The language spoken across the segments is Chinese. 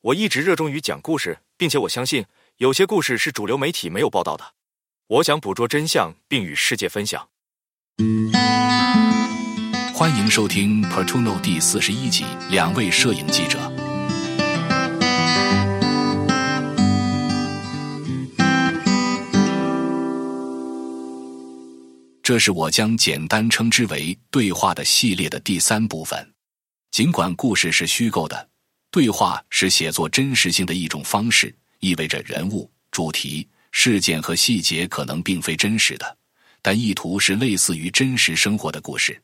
我一直热衷于讲故事，并且我相信有些故事是主流媒体没有报道的。我想捕捉真相，并与世界分享。欢迎收听《Portuno》第四十一集，两位摄影记者。这是我将简单称之为“对话”的系列的第三部分。尽管故事是虚构的。对话是写作真实性的一种方式，意味着人物、主题、事件和细节可能并非真实的，但意图是类似于真实生活的故事。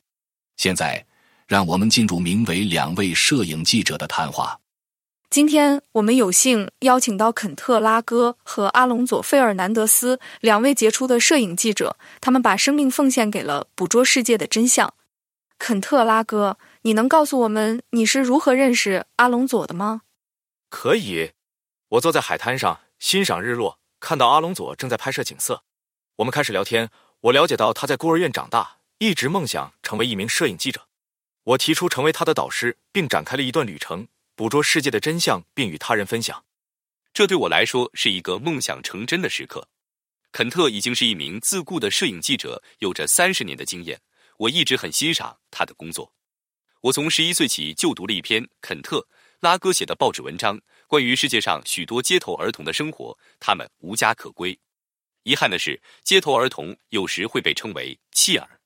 现在，让我们进入名为“两位摄影记者”的谈话。今天我们有幸邀请到肯特·拉戈和阿隆佐·费尔南德斯两位杰出的摄影记者，他们把生命奉献给了捕捉世界的真相。肯特·拉戈。你能告诉我们你是如何认识阿隆佐的吗？可以，我坐在海滩上欣赏日落，看到阿隆佐正在拍摄景色。我们开始聊天，我了解到他在孤儿院长大，一直梦想成为一名摄影记者。我提出成为他的导师，并展开了一段旅程，捕捉世界的真相，并与他人分享。这对我来说是一个梦想成真的时刻。肯特已经是一名自雇的摄影记者，有着三十年的经验。我一直很欣赏他的工作。我从十一岁起就读了一篇肯特·拉戈写的报纸文章，关于世界上许多街头儿童的生活，他们无家可归。遗憾的是，街头儿童有时会被称为弃儿。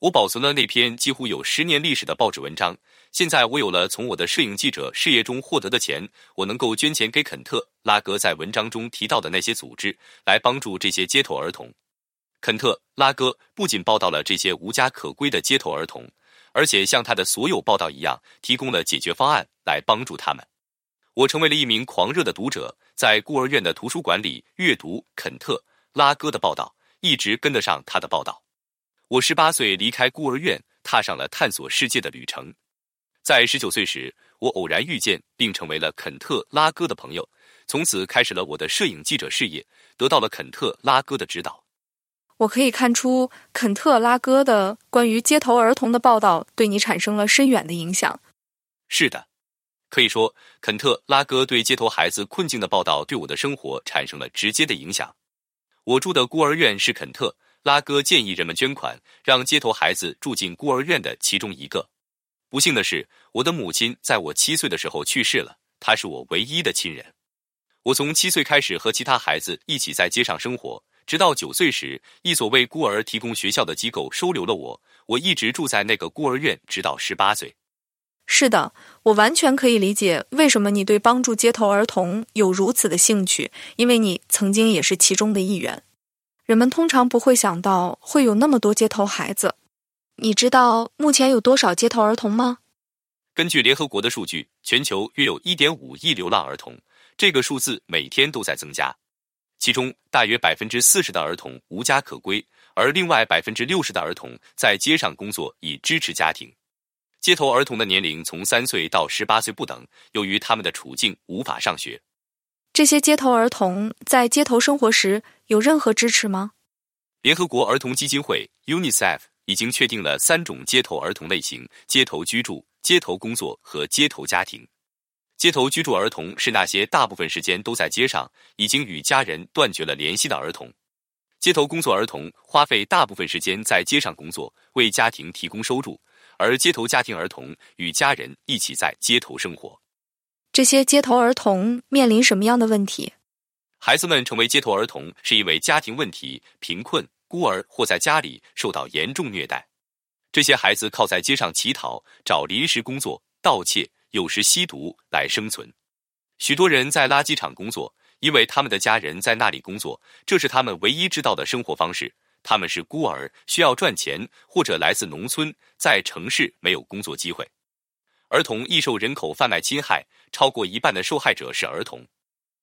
我保存了那篇几乎有十年历史的报纸文章。现在我有了从我的摄影记者事业中获得的钱，我能够捐钱给肯特·拉戈在文章中提到的那些组织，来帮助这些街头儿童。肯特·拉戈不仅报道了这些无家可归的街头儿童。而且像他的所有报道一样，提供了解决方案来帮助他们。我成为了一名狂热的读者，在孤儿院的图书馆里阅读肯特·拉戈的报道，一直跟得上他的报道。我十八岁离开孤儿院，踏上了探索世界的旅程。在十九岁时，我偶然遇见并成为了肯特·拉戈的朋友，从此开始了我的摄影记者事业，得到了肯特·拉戈的指导。我可以看出，肯特·拉戈的关于街头儿童的报道对你产生了深远的影响。是的，可以说，肯特·拉戈对街头孩子困境的报道对我的生活产生了直接的影响。我住的孤儿院是肯特·拉戈建议人们捐款，让街头孩子住进孤儿院的其中一个。不幸的是，我的母亲在我七岁的时候去世了，她是我唯一的亲人。我从七岁开始和其他孩子一起在街上生活。直到九岁时，一所为孤儿提供学校的机构收留了我。我一直住在那个孤儿院，直到十八岁。是的，我完全可以理解为什么你对帮助街头儿童有如此的兴趣，因为你曾经也是其中的一员。人们通常不会想到会有那么多街头孩子。你知道目前有多少街头儿童吗？根据联合国的数据，全球约有一点五亿流浪儿童，这个数字每天都在增加。其中大约百分之四十的儿童无家可归，而另外百分之六十的儿童在街上工作以支持家庭。街头儿童的年龄从三岁到十八岁不等，由于他们的处境无法上学。这些街头儿童在街头生活时有任何支持吗？联合国儿童基金会 （UNICEF） 已经确定了三种街头儿童类型：街头居住、街头工作和街头家庭。街头居住儿童是那些大部分时间都在街上，已经与家人断绝了联系的儿童。街头工作儿童花费大部分时间在街上工作，为家庭提供收入；而街头家庭儿童与家人一起在街头生活。这些街头儿童面临什么样的问题？孩子们成为街头儿童是因为家庭问题、贫困、孤儿或在家里受到严重虐待。这些孩子靠在街上乞讨、找临时工作、盗窃。有时吸毒来生存，许多人在垃圾场工作，因为他们的家人在那里工作，这是他们唯一知道的生活方式。他们是孤儿，需要赚钱，或者来自农村，在城市没有工作机会。儿童易受人口贩卖侵害，超过一半的受害者是儿童。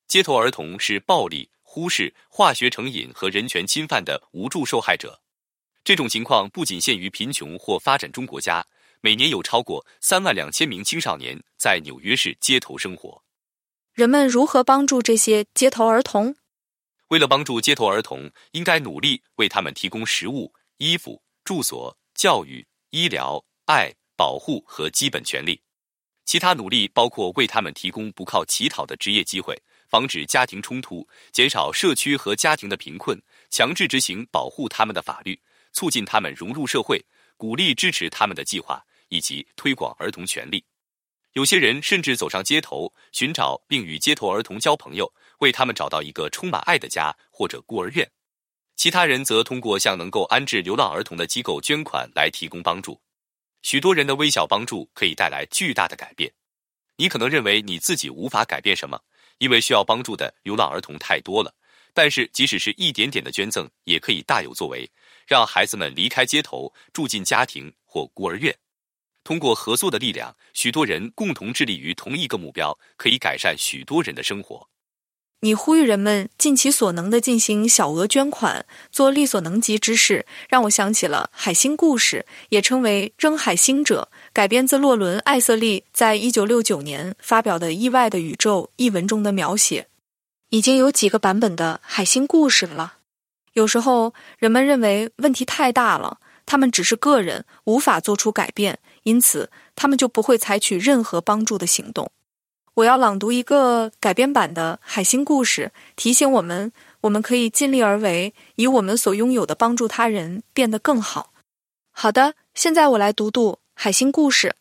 街头儿童是暴力、忽视、化学成瘾和人权侵犯的无助受害者。这种情况不仅限于贫穷或发展中国家。每年有超过三万两千名青少年在纽约市街头生活。人们如何帮助这些街头儿童？为了帮助街头儿童，应该努力为他们提供食物、衣服、住所、教育、医疗、爱、保护和基本权利。其他努力包括为他们提供不靠乞讨的职业机会，防止家庭冲突，减少社区和家庭的贫困，强制执行保护他们的法律，促进他们融入社会，鼓励支持他们的计划，以及推广儿童权利。有些人甚至走上街头，寻找并与街头儿童交朋友，为他们找到一个充满爱的家或者孤儿院。其他人则通过向能够安置流浪儿童的机构捐款来提供帮助。许多人的微小帮助可以带来巨大的改变。你可能认为你自己无法改变什么，因为需要帮助的流浪儿童太多了。但是，即使是一点点的捐赠，也可以大有作为，让孩子们离开街头，住进家庭或孤儿院。通过合作的力量，许多人共同致力于同一个目标，可以改善许多人的生活。你呼吁人们尽其所能的进行小额捐款，做力所能及之事，让我想起了海星故事，也称为《扔海星者》，改编自洛伦·艾瑟利在一九六九年发表的《意外的宇宙》一文中的描写。已经有几个版本的海星故事了。有时候人们认为问题太大了，他们只是个人，无法做出改变，因此他们就不会采取任何帮助的行动。我要朗读一个改编版的海星故事，提醒我们，我们可以尽力而为，以我们所拥有的帮助他人变得更好。好的，现在我来读读海星故事。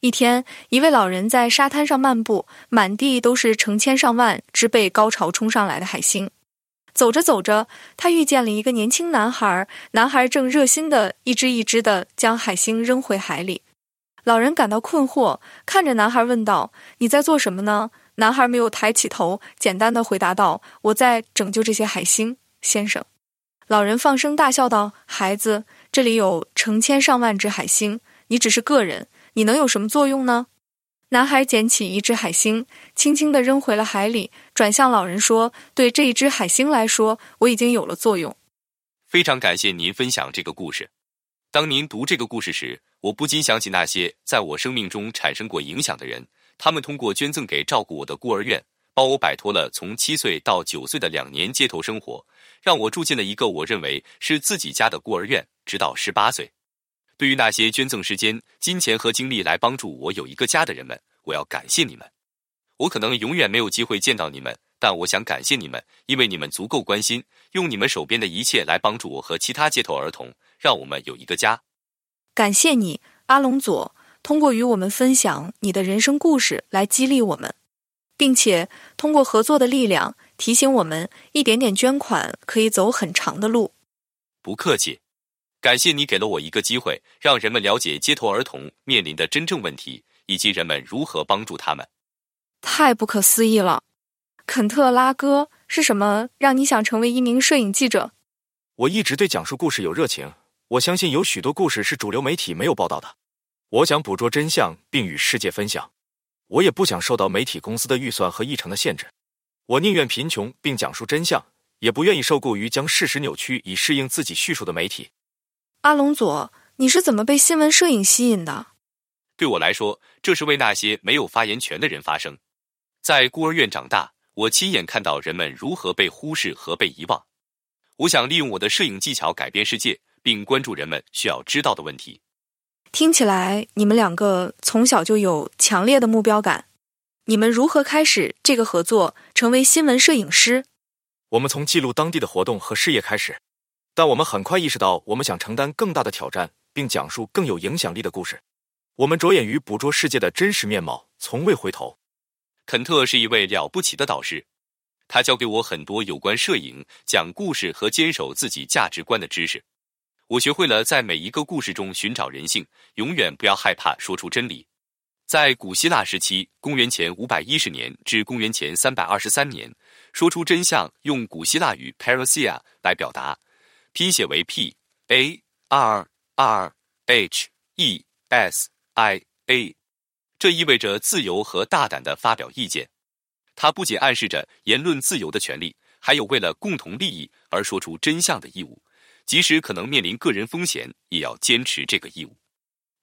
一天，一位老人在沙滩上漫步，满地都是成千上万只被高潮冲上来的海星。走着走着，他遇见了一个年轻男孩，男孩正热心的一只一只的将海星扔回海里。老人感到困惑，看着男孩问道：“你在做什么呢？”男孩没有抬起头，简单的回答道：“我在拯救这些海星，先生。”老人放声大笑道：“孩子，这里有成千上万只海星，你只是个人，你能有什么作用呢？”男孩捡起一只海星，轻轻地扔回了海里，转向老人说：“对这一只海星来说，我已经有了作用。”非常感谢您分享这个故事。当您读这个故事时，我不禁想起那些在我生命中产生过影响的人，他们通过捐赠给照顾我的孤儿院，帮我摆脱了从七岁到九岁的两年街头生活，让我住进了一个我认为是自己家的孤儿院，直到十八岁。对于那些捐赠时间、金钱和精力来帮助我有一个家的人们，我要感谢你们。我可能永远没有机会见到你们，但我想感谢你们，因为你们足够关心，用你们手边的一切来帮助我和其他街头儿童，让我们有一个家。感谢你，阿隆佐，通过与我们分享你的人生故事来激励我们，并且通过合作的力量提醒我们，一点点捐款可以走很长的路。不客气，感谢你给了我一个机会，让人们了解街头儿童面临的真正问题，以及人们如何帮助他们。太不可思议了，肯特拉哥，是什么让你想成为一名摄影记者？我一直对讲述故事有热情。我相信有许多故事是主流媒体没有报道的，我想捕捉真相并与世界分享。我也不想受到媒体公司的预算和议程的限制。我宁愿贫穷并讲述真相，也不愿意受雇于将事实扭曲以适应自己叙述的媒体。阿隆佐，你是怎么被新闻摄影吸引的？对我来说，这是为那些没有发言权的人发声。在孤儿院长大，我亲眼看到人们如何被忽视和被遗忘。我想利用我的摄影技巧改变世界。并关注人们需要知道的问题。听起来你们两个从小就有强烈的目标感。你们如何开始这个合作，成为新闻摄影师？我们从记录当地的活动和事业开始，但我们很快意识到，我们想承担更大的挑战，并讲述更有影响力的故事。我们着眼于捕捉世界的真实面貌，从未回头。肯特是一位了不起的导师，他教给我很多有关摄影、讲故事和坚守自己价值观的知识。我学会了在每一个故事中寻找人性，永远不要害怕说出真理。在古希腊时期（公元前五百一十年至公元前三百二十三年），说出真相用古希腊语 “parousia” 来表达，拼写为 p a r r h e s i a，这意味着自由和大胆的发表意见。它不仅暗示着言论自由的权利，还有为了共同利益而说出真相的义务。即使可能面临个人风险，也要坚持这个义务。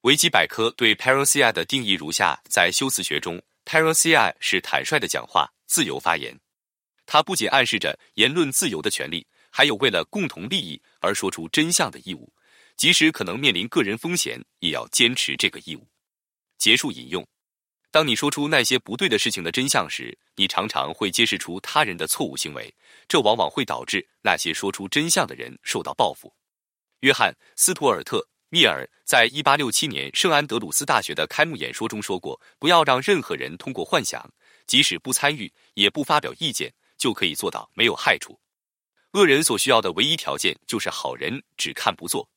维基百科对 parousia 的定义如下：在修辞学中，parousia 是坦率的讲话、自由发言。它不仅暗示着言论自由的权利，还有为了共同利益而说出真相的义务。即使可能面临个人风险，也要坚持这个义务。结束引用。当你说出那些不对的事情的真相时，你常常会揭示出他人的错误行为，这往往会导致那些说出真相的人受到报复。约翰·斯图尔特·密尔在一八六七年圣安德鲁斯大学的开幕演说中说过：“不要让任何人通过幻想，即使不参与也不发表意见，就可以做到没有害处。恶人所需要的唯一条件就是好人只看不做。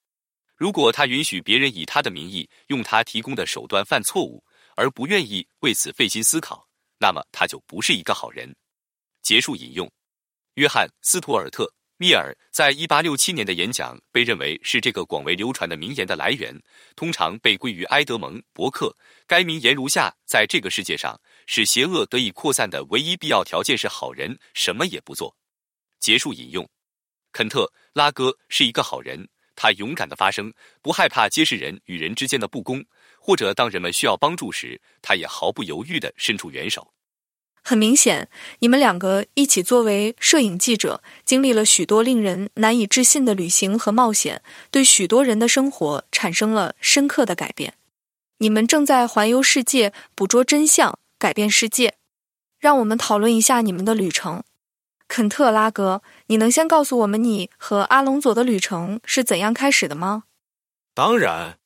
如果他允许别人以他的名义用他提供的手段犯错误，而不愿意为此费心思考，那么他就不是一个好人。结束引用。约翰·斯图尔特·密尔在一八六七年的演讲被认为是这个广为流传的名言的来源，通常被归于埃德蒙·伯克。该名言如下：在这个世界上，使邪恶得以扩散的唯一必要条件是好人什么也不做。结束引用。肯特·拉戈是一个好人，他勇敢的发声，不害怕揭示人与人之间的不公。或者当人们需要帮助时，他也毫不犹豫地伸出援手。很明显，你们两个一起作为摄影记者，经历了许多令人难以置信的旅行和冒险，对许多人的生活产生了深刻的改变。你们正在环游世界，捕捉真相，改变世界。让我们讨论一下你们的旅程。肯特拉格，你能先告诉我们你和阿隆佐的旅程是怎样开始的吗？当然，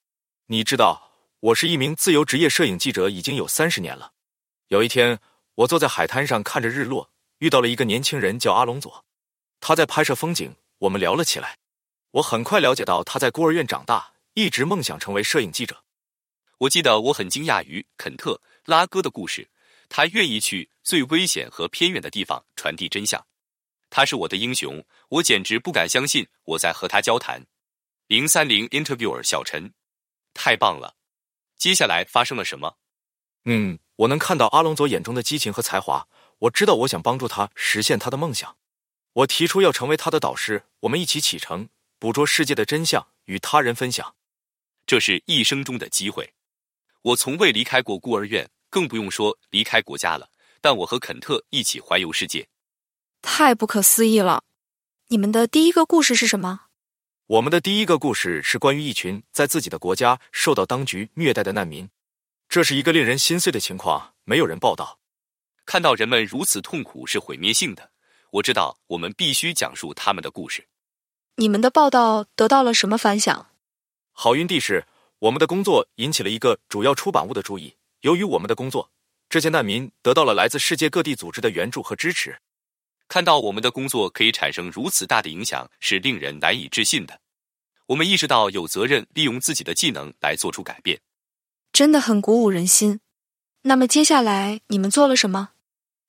你知道。我是一名自由职业摄影记者，已经有三十年了。有一天，我坐在海滩上看着日落，遇到了一个年轻人，叫阿隆佐。他在拍摄风景，我们聊了起来。我很快了解到他在孤儿院长大，一直梦想成为摄影记者。我记得我很惊讶于肯特拉哥的故事，他愿意去最危险和偏远的地方传递真相。他是我的英雄，我简直不敢相信我在和他交谈。零三零 interviewer 小陈，太棒了。接下来发生了什么？嗯，我能看到阿隆佐眼中的激情和才华。我知道，我想帮助他实现他的梦想。我提出要成为他的导师，我们一起启程，捕捉世界的真相，与他人分享。这是一生中的机会。我从未离开过孤儿院，更不用说离开国家了。但我和肯特一起环游世界，太不可思议了！你们的第一个故事是什么？我们的第一个故事是关于一群在自己的国家受到当局虐待的难民，这是一个令人心碎的情况，没有人报道。看到人们如此痛苦是毁灭性的，我知道我们必须讲述他们的故事。你们的报道得到了什么反响？好运地是，我们的工作引起了一个主要出版物的注意。由于我们的工作，这些难民得到了来自世界各地组织的援助和支持。看到我们的工作可以产生如此大的影响，是令人难以置信的。我们意识到有责任利用自己的技能来做出改变，真的很鼓舞人心。那么接下来你们做了什么？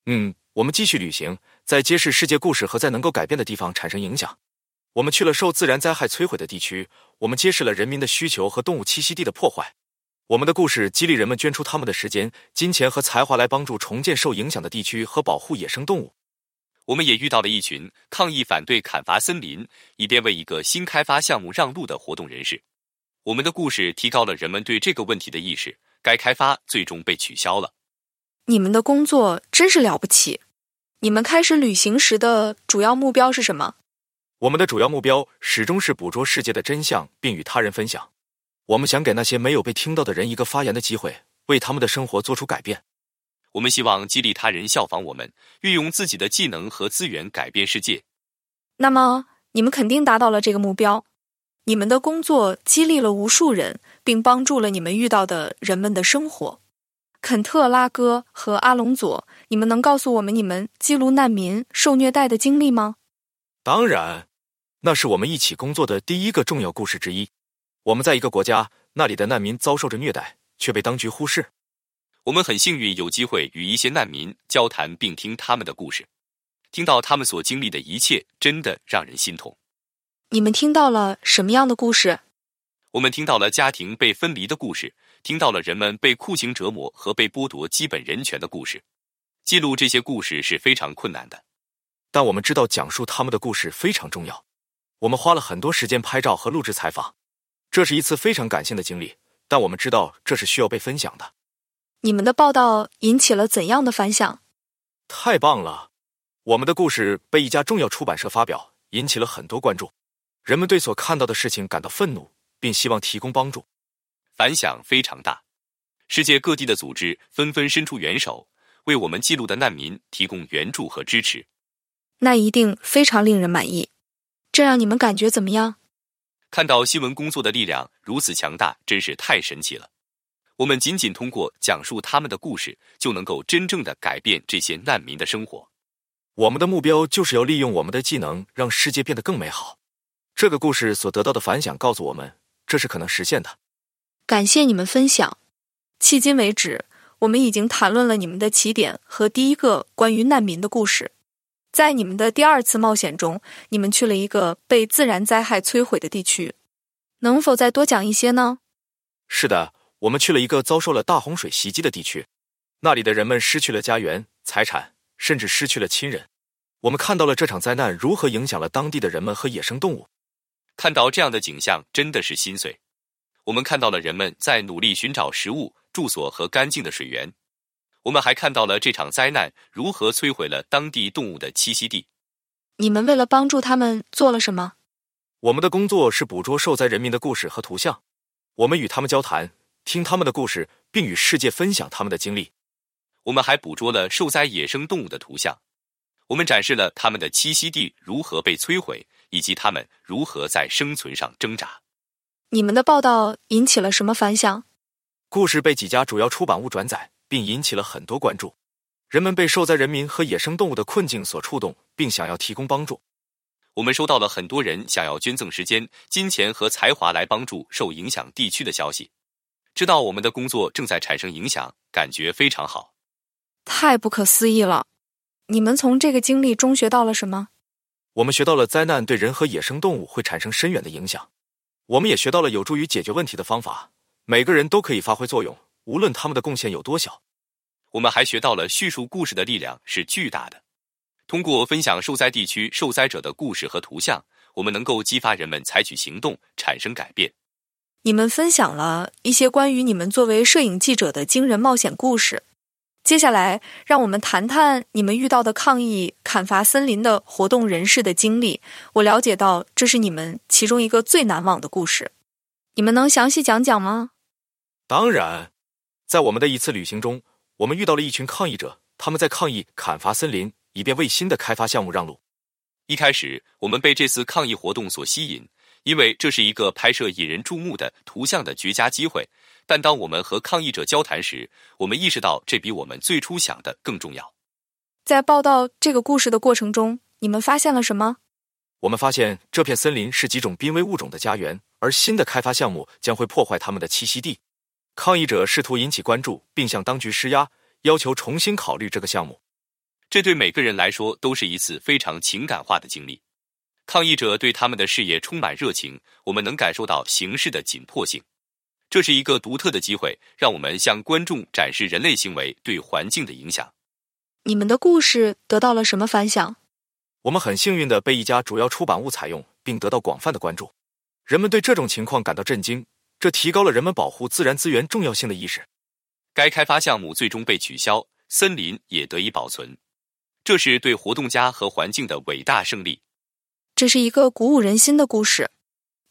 嗯，我们继续旅行，在揭示世界故事和在能够改变的地方产生影响。我们去了受自然灾害摧毁的地区，我们揭示了人民的需求和动物栖息地的破坏。我们的故事激励人们捐出他们的时间、金钱和才华来帮助重建受影响的地区和保护野生动物。我们也遇到了一群抗议反对砍伐森林，以便为一个新开发项目让路的活动人士。我们的故事提高了人们对这个问题的意识。该开发最终被取消了。你们的工作真是了不起！你们开始旅行时的主要目标是什么？我们的主要目标始终是捕捉世界的真相，并与他人分享。我们想给那些没有被听到的人一个发言的机会，为他们的生活做出改变。我们希望激励他人效仿我们，运用自己的技能和资源改变世界。那么，你们肯定达到了这个目标。你们的工作激励了无数人，并帮助了你们遇到的人们的生活。肯特拉哥和阿隆佐，你们能告诉我们你们记录难民受虐待的经历吗？当然，那是我们一起工作的第一个重要故事之一。我们在一个国家，那里的难民遭受着虐待，却被当局忽视。我们很幸运有机会与一些难民交谈，并听他们的故事，听到他们所经历的一切，真的让人心痛。你们听到了什么样的故事？我们听到了家庭被分离的故事，听到了人们被酷刑折磨和被剥夺基本人权的故事。记录这些故事是非常困难的，但我们知道讲述他们的故事非常重要。我们花了很多时间拍照和录制采访，这是一次非常感性的经历。但我们知道这是需要被分享的。你们的报道引起了怎样的反响？太棒了！我们的故事被一家重要出版社发表，引起了很多关注。人们对所看到的事情感到愤怒，并希望提供帮助。反响非常大，世界各地的组织纷纷伸出援手，为我们记录的难民提供援助和支持。那一定非常令人满意。这让你们感觉怎么样？看到新闻工作的力量如此强大，真是太神奇了。我们仅仅通过讲述他们的故事，就能够真正的改变这些难民的生活。我们的目标就是要利用我们的技能，让世界变得更美好。这个故事所得到的反响告诉我们，这是可能实现的。感谢你们分享。迄今为止，我们已经谈论了你们的起点和第一个关于难民的故事。在你们的第二次冒险中，你们去了一个被自然灾害摧毁的地区，能否再多讲一些呢？是的，我们去了一个遭受了大洪水袭击的地区，那里的人们失去了家园、财产，甚至失去了亲人。我们看到了这场灾难如何影响了当地的人们和野生动物。看到这样的景象，真的是心碎。我们看到了人们在努力寻找食物。住所和干净的水源，我们还看到了这场灾难如何摧毁了当地动物的栖息地。你们为了帮助他们做了什么？我们的工作是捕捉受灾人民的故事和图像，我们与他们交谈，听他们的故事，并与世界分享他们的经历。我们还捕捉了受灾野生动物的图像，我们展示了他们的栖息地如何被摧毁，以及他们如何在生存上挣扎。你们的报道引起了什么反响？故事被几家主要出版物转载，并引起了很多关注。人们被受灾人民和野生动物的困境所触动，并想要提供帮助。我们收到了很多人想要捐赠时间、金钱和才华来帮助受影响地区的消息。知道我们的工作正在产生影响，感觉非常好。太不可思议了！你们从这个经历中学到了什么？我们学到了灾难对人和野生动物会产生深远的影响。我们也学到了有助于解决问题的方法。每个人都可以发挥作用，无论他们的贡献有多小。我们还学到了叙述故事的力量是巨大的。通过分享受灾地区受灾者的故事和图像，我们能够激发人们采取行动，产生改变。你们分享了一些关于你们作为摄影记者的惊人冒险故事。接下来，让我们谈谈你们遇到的抗议砍伐森林的活动人士的经历。我了解到，这是你们其中一个最难忘的故事。你们能详细讲讲吗？当然，在我们的一次旅行中，我们遇到了一群抗议者，他们在抗议砍伐森林，以便为新的开发项目让路。一开始，我们被这次抗议活动所吸引，因为这是一个拍摄引人注目的图像的绝佳机会。但当我们和抗议者交谈时，我们意识到这比我们最初想的更重要。在报道这个故事的过程中，你们发现了什么？我们发现这片森林是几种濒危物种的家园，而新的开发项目将会破坏它们的栖息地。抗议者试图引起关注，并向当局施压，要求重新考虑这个项目。这对每个人来说都是一次非常情感化的经历。抗议者对他们的事业充满热情，我们能感受到形势的紧迫性。这是一个独特的机会，让我们向观众展示人类行为对环境的影响。你们的故事得到了什么反响？我们很幸运的被一家主要出版物采用，并得到广泛的关注。人们对这种情况感到震惊。这提高了人们保护自然资源重要性的意识。该开发项目最终被取消，森林也得以保存。这是对活动家和环境的伟大胜利。这是一个鼓舞人心的故事。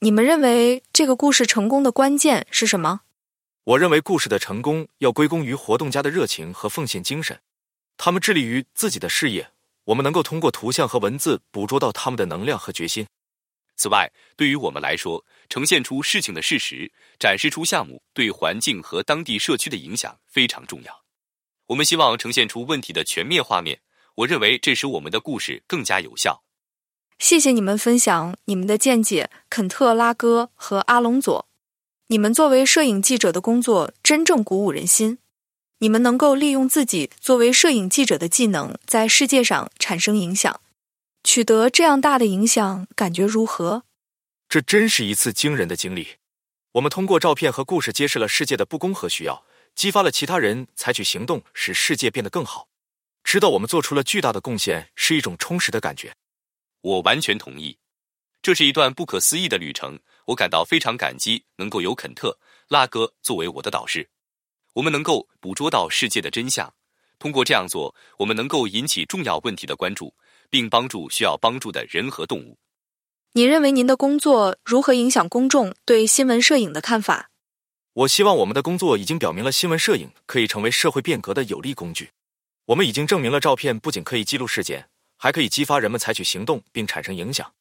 你们认为这个故事成功的关键是什么？我认为故事的成功要归功于活动家的热情和奉献精神。他们致力于自己的事业。我们能够通过图像和文字捕捉到他们的能量和决心。此外，对于我们来说，呈现出事情的事实，展示出项目对环境和当地社区的影响非常重要。我们希望呈现出问题的全面画面。我认为这使我们的故事更加有效。谢谢你们分享你们的见解，肯特拉哥和阿隆佐。你们作为摄影记者的工作真正鼓舞人心。你们能够利用自己作为摄影记者的技能，在世界上产生影响。取得这样大的影响，感觉如何？这真是一次惊人的经历。我们通过照片和故事揭示了世界的不公和需要，激发了其他人采取行动，使世界变得更好。知道我们做出了巨大的贡献，是一种充实的感觉。我完全同意，这是一段不可思议的旅程。我感到非常感激，能够有肯特拉哥作为我的导师。我们能够捕捉到世界的真相，通过这样做，我们能够引起重要问题的关注。并帮助需要帮助的人和动物。你认为您的工作如何影响公众对新闻摄影的看法？我希望我们的工作已经表明了新闻摄影可以成为社会变革的有力工具。我们已经证明了照片不仅可以记录事件，还可以激发人们采取行动并产生影响。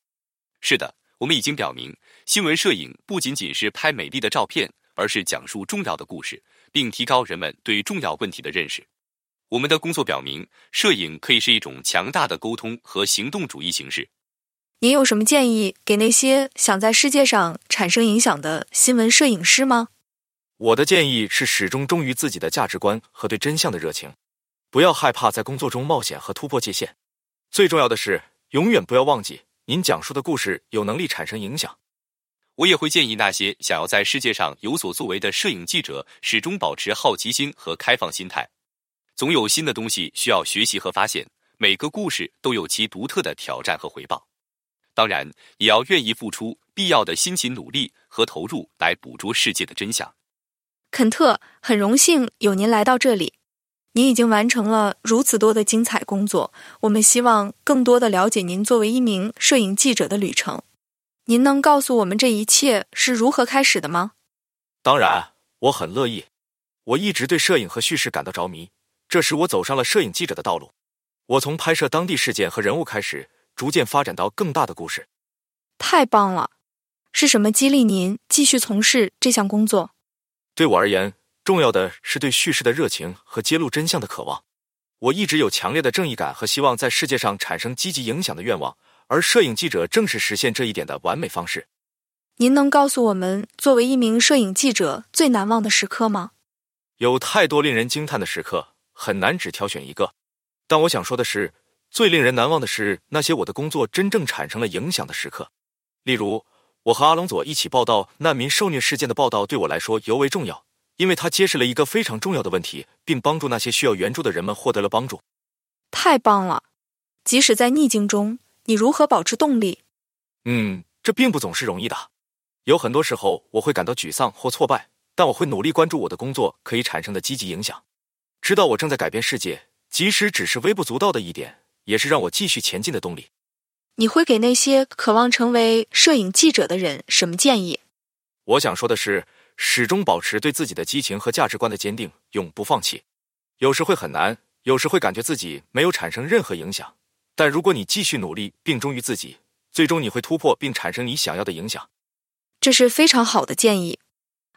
是的，我们已经表明，新闻摄影不仅仅是拍美丽的照片，而是讲述重要的故事，并提高人们对重要问题的认识。我们的工作表明，摄影可以是一种强大的沟通和行动主义形式。您有什么建议给那些想在世界上产生影响的新闻摄影师吗？我的建议是始终忠于自己的价值观和对真相的热情，不要害怕在工作中冒险和突破界限。最重要的是，永远不要忘记，您讲述的故事有能力产生影响。我也会建议那些想要在世界上有所作为的摄影记者，始终保持好奇心和开放心态。总有新的东西需要学习和发现，每个故事都有其独特的挑战和回报。当然，也要愿意付出必要的辛勤努力和投入来捕捉世界的真相。肯特，很荣幸有您来到这里。您已经完成了如此多的精彩工作，我们希望更多的了解您作为一名摄影记者的旅程。您能告诉我们这一切是如何开始的吗？当然，我很乐意。我一直对摄影和叙事感到着迷。这使我走上了摄影记者的道路。我从拍摄当地事件和人物开始，逐渐发展到更大的故事。太棒了！是什么激励您继续从事这项工作？对我而言，重要的是对叙事的热情和揭露真相的渴望。我一直有强烈的正义感和希望在世界上产生积极影响的愿望，而摄影记者正是实现这一点的完美方式。您能告诉我们，作为一名摄影记者最难忘的时刻吗？有太多令人惊叹的时刻。很难只挑选一个，但我想说的是，最令人难忘的是那些我的工作真正产生了影响的时刻。例如，我和阿隆佐一起报道难民受虐事件的报道，对我来说尤为重要，因为他揭示了一个非常重要的问题，并帮助那些需要援助的人们获得了帮助。太棒了！即使在逆境中，你如何保持动力？嗯，这并不总是容易的。有很多时候，我会感到沮丧或挫败，但我会努力关注我的工作可以产生的积极影响。知道我正在改变世界，即使只是微不足道的一点，也是让我继续前进的动力。你会给那些渴望成为摄影记者的人什么建议？我想说的是，始终保持对自己的激情和价值观的坚定，永不放弃。有时会很难，有时会感觉自己没有产生任何影响，但如果你继续努力并忠于自己，最终你会突破并产生你想要的影响。这是非常好的建议，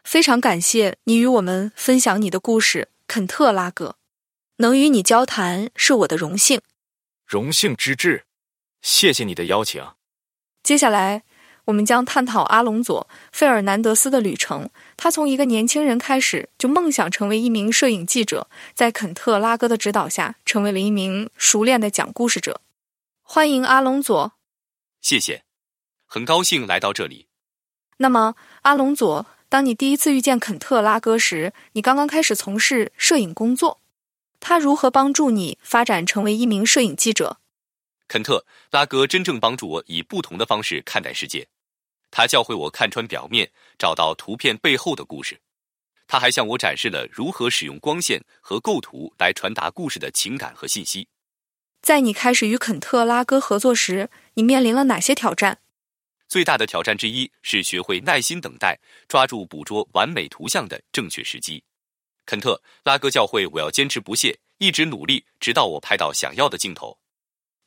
非常感谢你与我们分享你的故事。肯特拉格，能与你交谈是我的荣幸，荣幸之至。谢谢你的邀请。接下来，我们将探讨阿隆佐·费尔南德斯的旅程。他从一个年轻人开始，就梦想成为一名摄影记者，在肯特拉哥的指导下，成为了一名熟练的讲故事者。欢迎阿隆佐。谢谢，很高兴来到这里。那么，阿隆佐。当你第一次遇见肯特拉哥时，你刚刚开始从事摄影工作。他如何帮助你发展成为一名摄影记者？肯特拉哥真正帮助我以不同的方式看待世界。他教会我看穿表面，找到图片背后的故事。他还向我展示了如何使用光线和构图来传达故事的情感和信息。在你开始与肯特拉哥合作时，你面临了哪些挑战？最大的挑战之一是学会耐心等待，抓住捕捉完美图像的正确时机。肯特拉哥教会我要坚持不懈，一直努力，直到我拍到想要的镜头。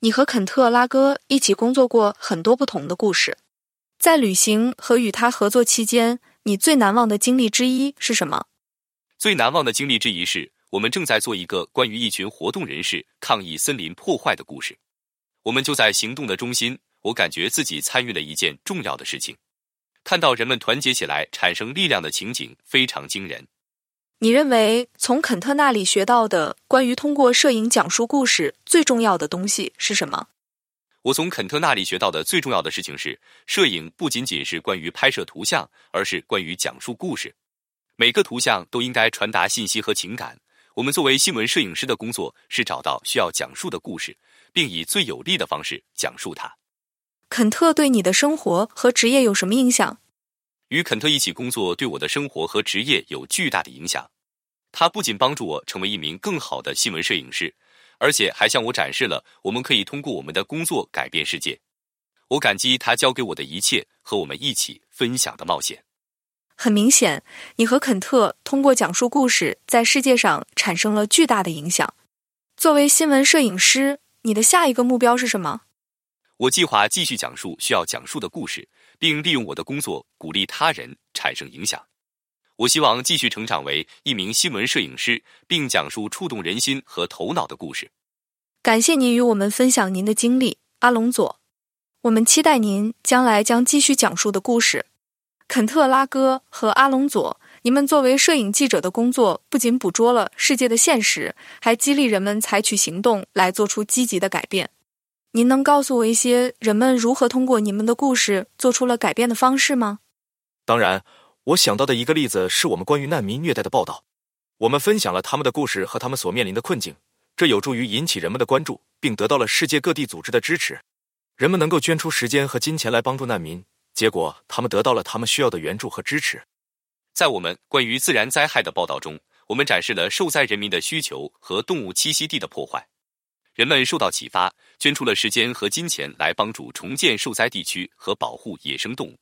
你和肯特拉哥一起工作过很多不同的故事，在旅行和与他合作期间，你最难忘的经历之一是什么？最难忘的经历之一是我们正在做一个关于一群活动人士抗议森林破坏的故事，我们就在行动的中心。我感觉自己参与了一件重要的事情，看到人们团结起来产生力量的情景非常惊人。你认为从肯特那里学到的关于通过摄影讲述故事最重要的东西是什么？我从肯特那里学到的最重要的事情是，摄影不仅仅是关于拍摄图像，而是关于讲述故事。每个图像都应该传达信息和情感。我们作为新闻摄影师的工作是找到需要讲述的故事，并以最有力的方式讲述它。肯特对你的生活和职业有什么影响？与肯特一起工作对我的生活和职业有巨大的影响。他不仅帮助我成为一名更好的新闻摄影师，而且还向我展示了我们可以通过我们的工作改变世界。我感激他教给我的一切和我们一起分享的冒险。很明显，你和肯特通过讲述故事，在世界上产生了巨大的影响。作为新闻摄影师，你的下一个目标是什么？我计划继续讲述需要讲述的故事，并利用我的工作鼓励他人产生影响。我希望继续成长为一名新闻摄影师，并讲述触动人心和头脑的故事。感谢您与我们分享您的经历，阿隆佐。我们期待您将来将继续讲述的故事。肯特拉戈和阿隆佐，你们作为摄影记者的工作不仅捕捉了世界的现实，还激励人们采取行动来做出积极的改变。您能告诉我一些人们如何通过你们的故事做出了改变的方式吗？当然，我想到的一个例子是我们关于难民虐待的报道。我们分享了他们的故事和他们所面临的困境，这有助于引起人们的关注，并得到了世界各地组织的支持。人们能够捐出时间和金钱来帮助难民。结果，他们得到了他们需要的援助和支持。在我们关于自然灾害的报道中，我们展示了受灾人民的需求和动物栖息地的破坏。人们受到启发，捐出了时间和金钱来帮助重建受灾地区和保护野生动物。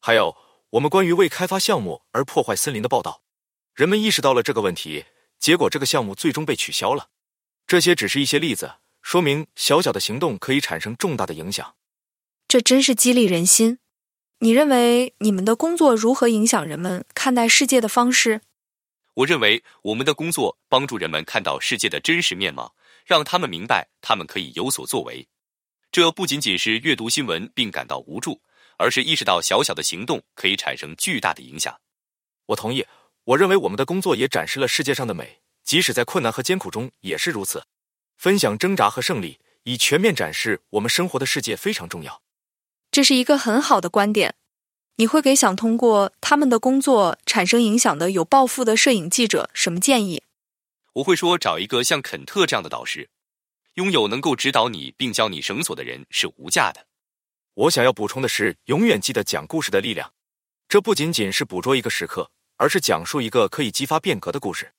还有，我们关于为开发项目而破坏森林的报道，人们意识到了这个问题，结果这个项目最终被取消了。这些只是一些例子，说明小小的行动可以产生重大的影响。这真是激励人心。你认为你们的工作如何影响人们看待世界的方式？我认为我们的工作帮助人们看到世界的真实面貌，让他们明白他们可以有所作为。这不仅仅是阅读新闻并感到无助，而是意识到小小的行动可以产生巨大的影响。我同意。我认为我们的工作也展示了世界上的美，即使在困难和艰苦中也是如此。分享挣扎和胜利，以全面展示我们生活的世界非常重要。这是一个很好的观点。你会给想通过他们的工作产生影响的有抱负的摄影记者什么建议？我会说，找一个像肯特这样的导师，拥有能够指导你并教你绳索的人是无价的。我想要补充的是，永远记得讲故事的力量。这不仅仅是捕捉一个时刻，而是讲述一个可以激发变革的故事。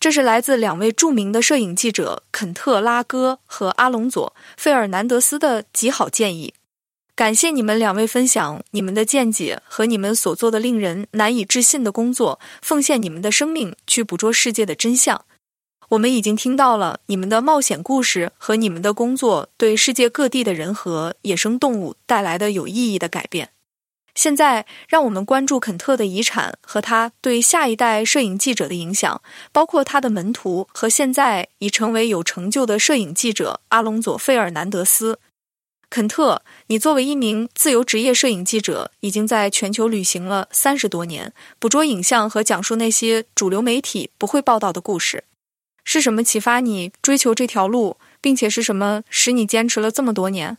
这是来自两位著名的摄影记者肯特拉戈和阿隆佐费尔南德斯的极好建议。感谢你们两位分享你们的见解和你们所做的令人难以置信的工作，奉献你们的生命去捕捉世界的真相。我们已经听到了你们的冒险故事和你们的工作对世界各地的人和野生动物带来的有意义的改变。现在，让我们关注肯特的遗产和他对下一代摄影记者的影响，包括他的门徒和现在已成为有成就的摄影记者阿隆佐·费尔南德斯。肯特，你作为一名自由职业摄影记者，已经在全球旅行了三十多年，捕捉影像和讲述那些主流媒体不会报道的故事。是什么启发你追求这条路，并且是什么使你坚持了这么多年？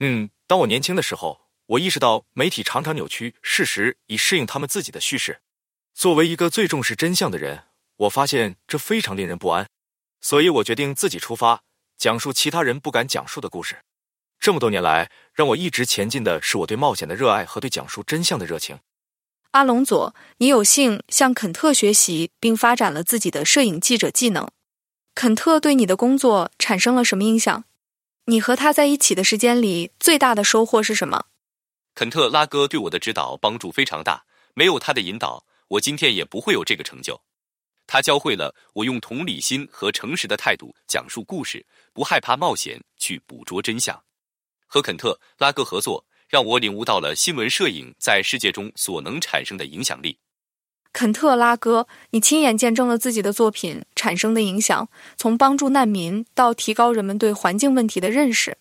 嗯，当我年轻的时候，我意识到媒体常常扭曲事实以适应他们自己的叙事。作为一个最重视真相的人，我发现这非常令人不安，所以我决定自己出发，讲述其他人不敢讲述的故事。这么多年来，让我一直前进的是我对冒险的热爱和对讲述真相的热情。阿隆佐，你有幸向肯特学习，并发展了自己的摄影记者技能。肯特对你的工作产生了什么影响？你和他在一起的时间里，最大的收获是什么？肯特拉哥对我的指导帮助非常大，没有他的引导，我今天也不会有这个成就。他教会了我用同理心和诚实的态度讲述故事，不害怕冒险，去捕捉真相。和肯特拉哥合作，让我领悟到了新闻摄影在世界中所能产生的影响力。肯特拉哥，你亲眼见证了自己的作品产生的影响，从帮助难民到提高人们对环境问题的认识。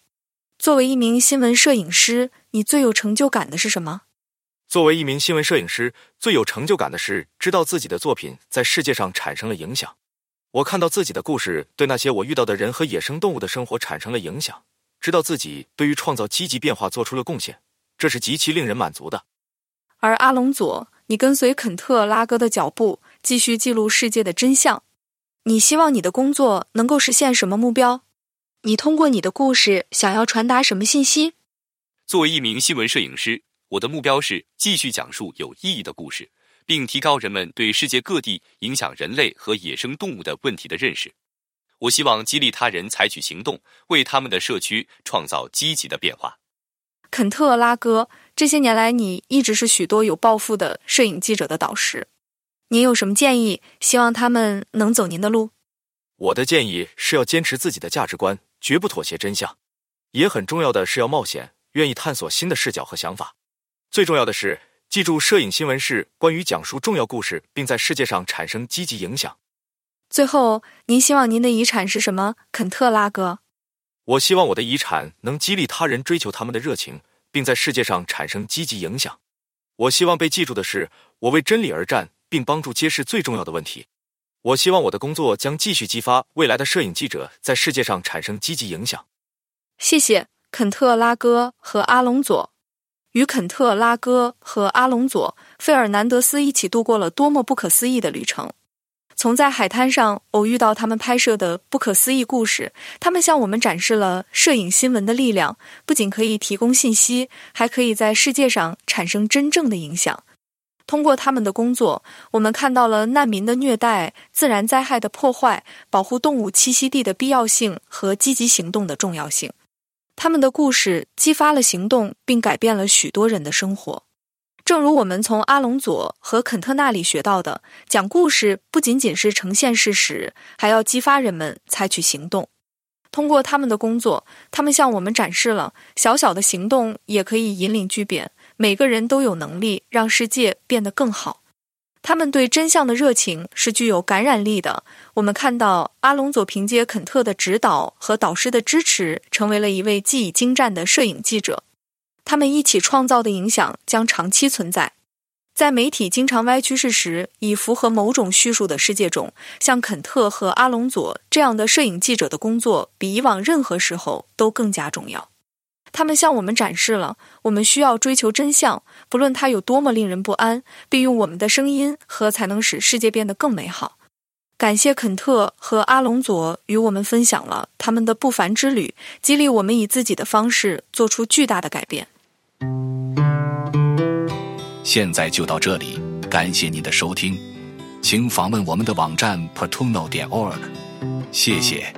作为一名新闻摄影师，你最有成就感的是什么？作为一名新闻摄影师，最有成就感的是知道自己的作品在世界上产生了影响。我看到自己的故事对那些我遇到的人和野生动物的生活产生了影响。知道自己对于创造积极变化做出了贡献，这是极其令人满足的。而阿隆佐，你跟随肯特拉哥的脚步，继续记录世界的真相。你希望你的工作能够实现什么目标？你通过你的故事想要传达什么信息？作为一名新闻摄影师，我的目标是继续讲述有意义的故事，并提高人们对世界各地影响人类和野生动物的问题的认识。我希望激励他人采取行动，为他们的社区创造积极的变化。肯特·拉戈，这些年来你一直是许多有抱负的摄影记者的导师。您有什么建议？希望他们能走您的路。我的建议是要坚持自己的价值观，绝不妥协真相。也很重要的是要冒险，愿意探索新的视角和想法。最重要的是，记住，摄影新闻是关于讲述重要故事，并在世界上产生积极影响。最后，您希望您的遗产是什么，肯特·拉戈？我希望我的遗产能激励他人追求他们的热情，并在世界上产生积极影响。我希望被记住的是，我为真理而战。并帮助揭示最重要的问题。我希望我的工作将继续激发未来的摄影记者在世界上产生积极影响。谢谢肯特·拉戈和阿隆佐。与肯特·拉戈和阿隆佐·费尔南德斯一起度过了多么不可思议的旅程！从在海滩上偶遇到他们拍摄的不可思议故事，他们向我们展示了摄影新闻的力量，不仅可以提供信息，还可以在世界上产生真正的影响。通过他们的工作，我们看到了难民的虐待、自然灾害的破坏、保护动物栖息地的必要性和积极行动的重要性。他们的故事激发了行动，并改变了许多人的生活。正如我们从阿隆佐和肯特那里学到的，讲故事不仅仅是呈现事实，还要激发人们采取行动。通过他们的工作，他们向我们展示了小小的行动也可以引领巨变。每个人都有能力让世界变得更好。他们对真相的热情是具有感染力的。我们看到阿隆佐凭借肯特的指导和导师的支持，成为了一位技艺精湛的摄影记者。他们一起创造的影响将长期存在。在媒体经常歪曲事实以符合某种叙述的世界中，像肯特和阿隆佐这样的摄影记者的工作，比以往任何时候都更加重要。他们向我们展示了我们需要追求真相，不论它有多么令人不安，并用我们的声音和才能使世界变得更美好。感谢肯特和阿隆佐与我们分享了他们的不凡之旅，激励我们以自己的方式做出巨大的改变。现在就到这里，感谢您的收听，请访问我们的网站 portuno 点 org，谢谢。